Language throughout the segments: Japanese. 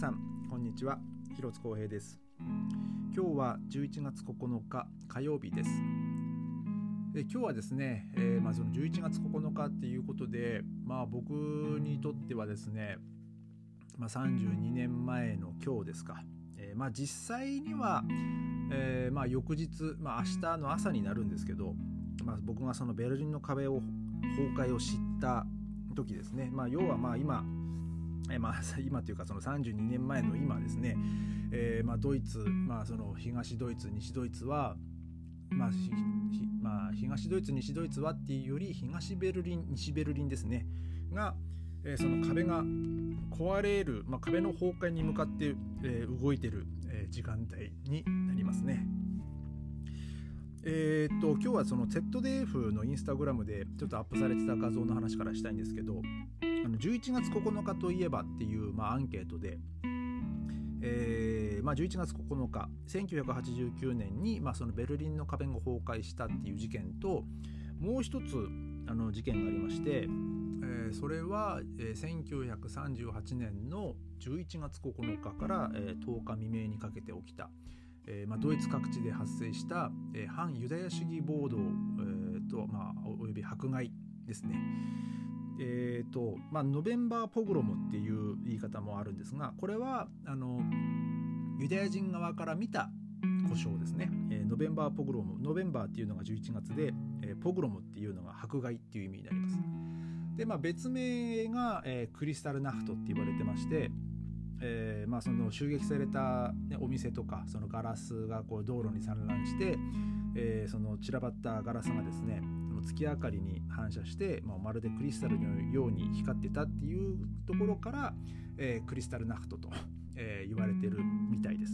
さんこんにちは。広津光平です。今日は11月9日火曜日です。で今日はですね、えー、まあ、その11月9日っていうことでまあ僕にとってはですね、まあ、32年前の今日ですか、えー、まあ実際には、えー、まあ翌日、まあ、明日の朝になるんですけど、まあ、僕がそのベルリンの壁を崩壊を知った時ですね、まあ、要はまあ今えまあ、今というかその32年前の今ですね、えー、まあ、ドイツ、まあ、その東ドイツ西ドイツは、まあまあ、東ドイツ西ドイツはっていうより東ベルリン西ベルリンですねが、えー、その壁が壊れる、まあ、壁の崩壊に向かって、えー、動いてる、え時間帯になりますね。えー、っと今日はその ZDF のインスタグラムでちょっとアップされてた画像の話からしたいんですけどあの11月9日といえばっていう、まあ、アンケートで、えーまあ、11月9日1989年に、まあ、そのベルリンの壁が崩壊したっていう事件ともう一つあの事件がありまして、えー、それは、えー、1938年の11月9日から、えー、10日未明にかけて起きた、えーまあ、ドイツ各地で発生した、えー、反ユダヤ主義暴動、えーとまあ、および迫害ですね。えーとまあ、ノベンバーポグロムっていう言い方もあるんですがこれはあのユダヤ人側から見た故障ですね、えー、ノベンバーポグロムノベンバーっていうのが11月で、えー、ポグロムっていうのが迫害っていう意味になります。で、まあ、別名が、えー、クリスタルナフトって言われてまして、えーまあ、その襲撃された、ね、お店とかそのガラスがこう道路に散乱して、えー、その散らばったガラスがですね月明かりに反射して、まあ、まるでクリスタルのように光ってたっていうところから、えー、クリスタルナフトと、えー、言われてるみたいです。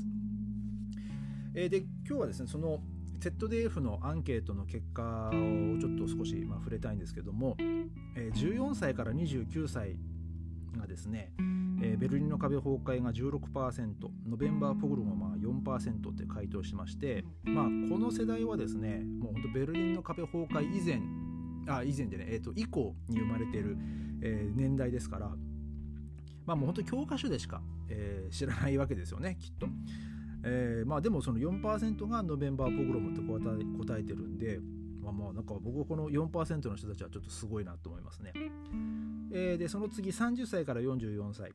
えー、で今日はですねその ZDF のアンケートの結果をちょっと少し、まあ、触れたいんですけども、えー、14歳から29歳がですね、えー、ベルリンの壁崩壊が16%ノベンバーポグロムはまあ4%って回答しまして、まあ、この世代はですねもう本当ベルリンの壁崩壊以前あ以前でね、えー、と以降に生まれている、えー、年代ですからまあもう本当教科書でしか、えー、知らないわけですよねきっと。えー、まあでもその4%がノベンバーポグロムって答え答えてるんで、まあ、まあなんか僕この4%の人たちはちょっとすごいなと思いますね。えー、でその次30歳から44歳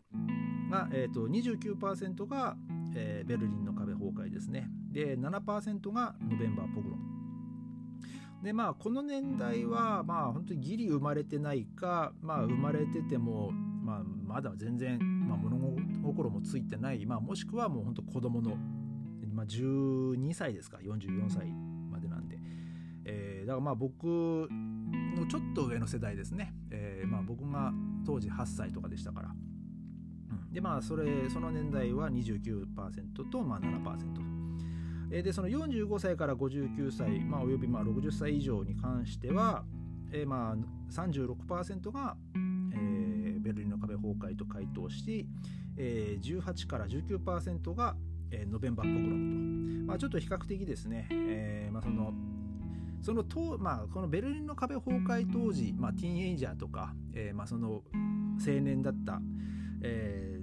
が、えーと、29%が、えー、ベルリンの壁崩壊ですね。で7%がノベンバーポグロムでまあこの年代はまあ本当にギリ生まれてないかまあ生まれてても、まあ、まだ全然、まあ、物心もついてない、まあ、もしくはもう本当子供の、まあ、12歳ですか。44歳までなんで、えー、だからまあ僕のちょっと上の世代ですね、えー、まあ、僕が当時8歳とかでしたから、でまあそれその年代は29%と、まあ、7%、でその45歳から59歳、まあ、およびまあ60歳以上に関しては、えー、まあ36%が、えー、ベルリンの壁崩壊と回答し、えー、18から19%が、えー、ノベンバーポグロムと、まあ、ちょっと比較的ですね、えーまあ、そのそのと、まあ、このベルリンの壁崩壊当時、まあ、ティーンエイジャーとか、えー、まあ、その青年だった、え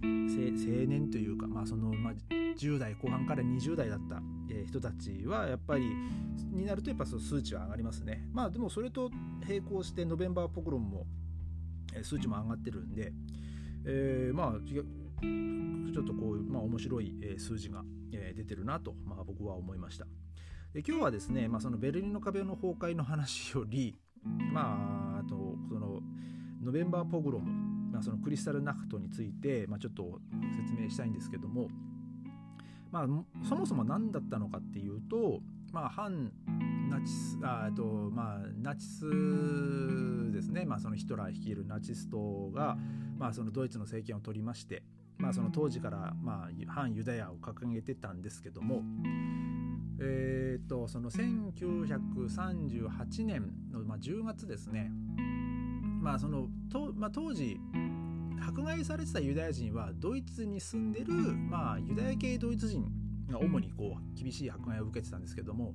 ー、青年というか、まあそのまあ、10代後半から20代だった、え人たちはやっぱりになるとやっぱその数値は上がりますね。まあでもそれと並行してノベンバーポクロンも、え数値も上がってるんで、えー、まあちょっとこう、まあ、面白い数字が出てるなと、まあ、僕は思いました。で今日はですね、まあ、そのベルリンの壁の崩壊の話より、まあ、あとそのノベンバーポグロム、まあ、そのクリスタルナフトについて、まあ、ちょっと説明したいんですけども、まあ、そもそも何だったのかっていうと、まあ、反ナチスあと、まあ、ナチスですね、まあ、そのヒトラー率いるナチス党が、まあ、そのドイツの政権を取りまして、まあ、その当時から、まあ、反ユダヤを掲げてたんですけども、えーと、その1938年の、まあ、10月ですね、まあそのとまあ、当時迫害されてたユダヤ人はドイツに住んでる、まあ、ユダヤ系ドイツ人が主にこう厳しい迫害を受けてたんですけども、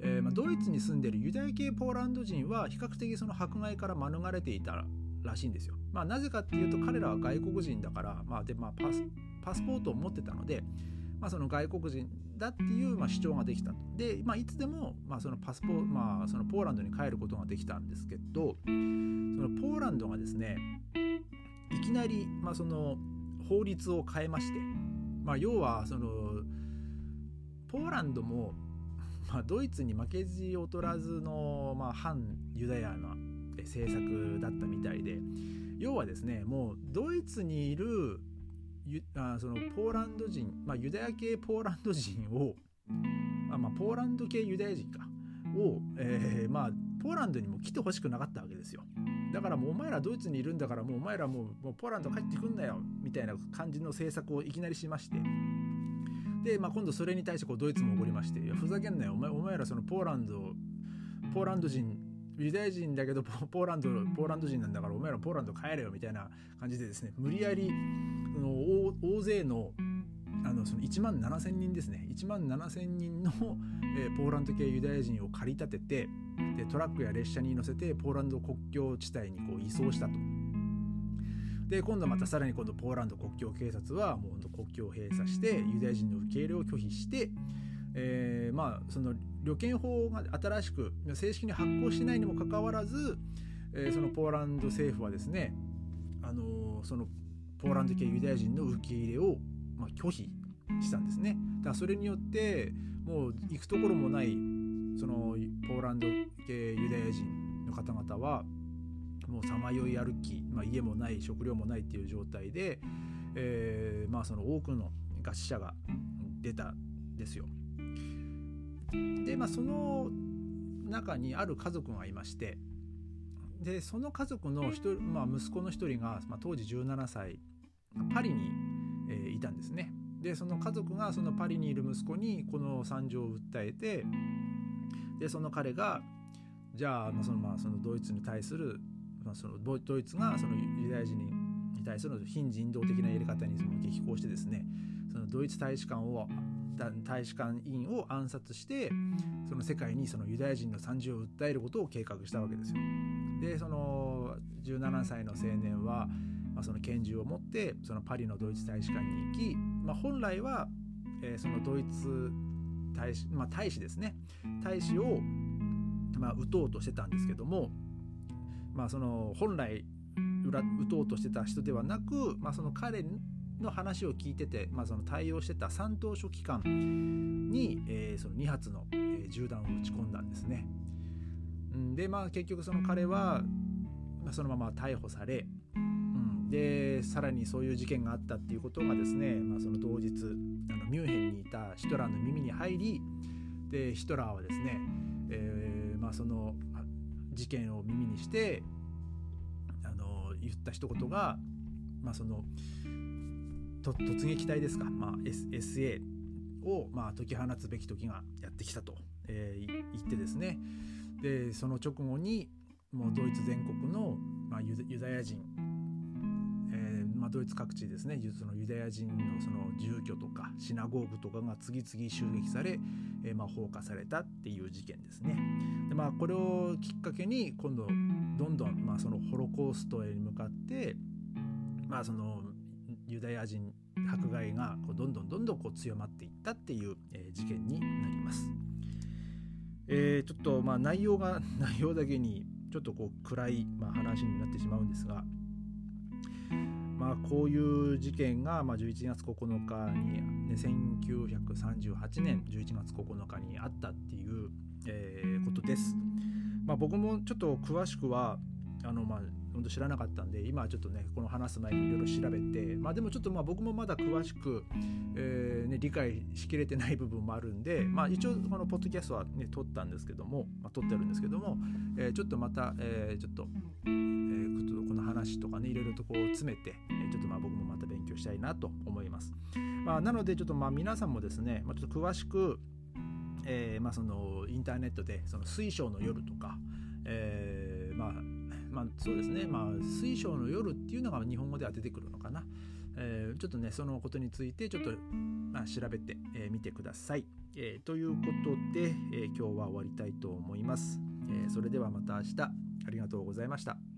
えーまあ、ドイツに住んでるユダヤ系ポーランド人は比較的その迫害から免れていたらしいんですよ。まあ、なぜかっていうと彼らは外国人だから、まあでまあ、パスパスポートを持ってたので、まあ、その外国人だっていう、まあ、主張ができたと。で、まあ、いつでも、まあ、そのパスポ、まあ、そのポーランドに帰ることができたんですけどそのポーランドがですねいきなり、まあ、その法律を変えまして、まあ、要はそのポーランドも、まあ、ドイツに負けじ劣らずの、まあ、反ユダヤの政策だったみたいで要はですねもうドイツにいるあそのポーランド人、まあ、ユダヤ系ポーランド人をあ、まあ、ポーランド系ユダヤ人か。を、えー、まあポーランドにも来てほしくなかったわけですよ。だからもうお前らドイツにいるんだからもうお前らもうもうポーランド帰ってくんなよ。みたいな感じの政策をいきなりしまして。で、まあ、今度それに対してこうドイツも怒りまして「いやふざけんなよ。お前お前らそのポーランドポーランド人ユダヤ人だけどポーランドポーランド人なんだからお前らポーランド帰れよみたいな感じでですね無理やりその大勢のあのその1万7,000人ですね1万7,000人の、えー、ポーランド系ユダヤ人を駆り立ててでトラックや列車に乗せてポーランド国境地帯にこう移送したと。で今度またさらに今度ポーランド国境警察はもう国境を閉鎖してユダヤ人の受け入れを拒否して、えー、まあその旅券法が新しく正式に発行してないにもかかわらず、えー、そのポーランド政府はですね、あのー、そのポーランド系ユダヤ人の受け入れを、まあ、拒否したんですね。だからそれによってもう行くところもないそのポーランド系ユダヤ人の方々はもうさまよい歩き、まあ、家もない食料もないっていう状態で、えー、まあその多くの餓死者が出たんですよ。でまあその中にある家族がいましてでその家族の人、まあ、息子の一人が、まあ、当時17歳パリに、えー、いたんですね。でその家族がそのパリにいる息子にこの惨状を訴えてでその彼がじゃあ、まあ、そのまあそのドイツに対する、まあ、そのドイツがそのユダヤ人に対する非人道的なやり方にその激高してですねそのドイツ大使館を大使館員を暗殺してその世界にそのユダヤ人の惨事を訴えることを計画したわけですよ。でその17歳の青年は、まあ、その拳銃を持ってそのパリのドイツ大使館に行き、まあ、本来は、えー、そのドイツ大使,、まあ、大使ですね大使を、まあ、撃とうとしてたんですけども、まあ、その本来撃とうとしてた人ではなく、まあ、その彼の話を聞いてて、まあ、その対応してた三等書記官に、えー、その2発の、銃弾を撃ち込んだんですね。でまあ結局その彼は、そのまま逮捕され、うん、でさらにそういう事件があったっていうことがですね、まあ、その当日あのミュンヘンにいたヒトラーの耳に入りでヒトラーはですね、えー、まあ、その事件を耳にしてあの言った一言が、まあ、その突撃隊ですか、まあ、S、SA を、まあ、解き放つべき時がやってきたと、えー、言ってですね。でその直後にもうドイツ全国の、まあ、ユダヤ人、えーまあ、ドイツ各地ですね。そのユダヤ人のその住居とかシナゴーグとかが次々襲撃され、えーまあ、放火されたっていう事件ですね。でまあ、これをきっかけに今度どんどん、まあ、そのホロコーストへ向かって、まあ、そのユダヤ人迫害がこうどんどんどんどんこう強まっていったっていう、えー、事件になります。えー、ちょっとまあ内容が 内容だけにちょっとこう暗い、まあ、話になってしまうんですが、まあ、こういう事件が、まあ、11月9日に、ね、1938年11月9日にあったっていう、えー、ことです。まあ、僕もちょっと詳しくはあのまあ本当知らなかったんで今ちょっとねこの話す前にいろいろ調べてまあでもちょっとまあ僕もまだ詳しく、えーね、理解しきれてない部分もあるんでまあ一応このポッドキャストはね撮ったんですけども、まあ、撮ってあるんですけども、えー、ちょっとまた、えー、ちょっと、えー、この話とかねいろいろとこう詰めて、えちょっとまあ僕もまた勉強したいなと思います。まあ、なのでちょっとまあ皆さんもですね、まあ、ちょっと詳しくえーまあ、そのインターネットでその水晶の夜とか、えーまあ、まあ、そうですね、まあ、水晶の夜っていうのが日本語では出てくるのかな。えー、ちょっとね、そのことについてちょっと、まあ、調べてみ、えー、てください。えー、ということで、え今日は終わりたいと思います。えそれではまた明日、ありがとうございました。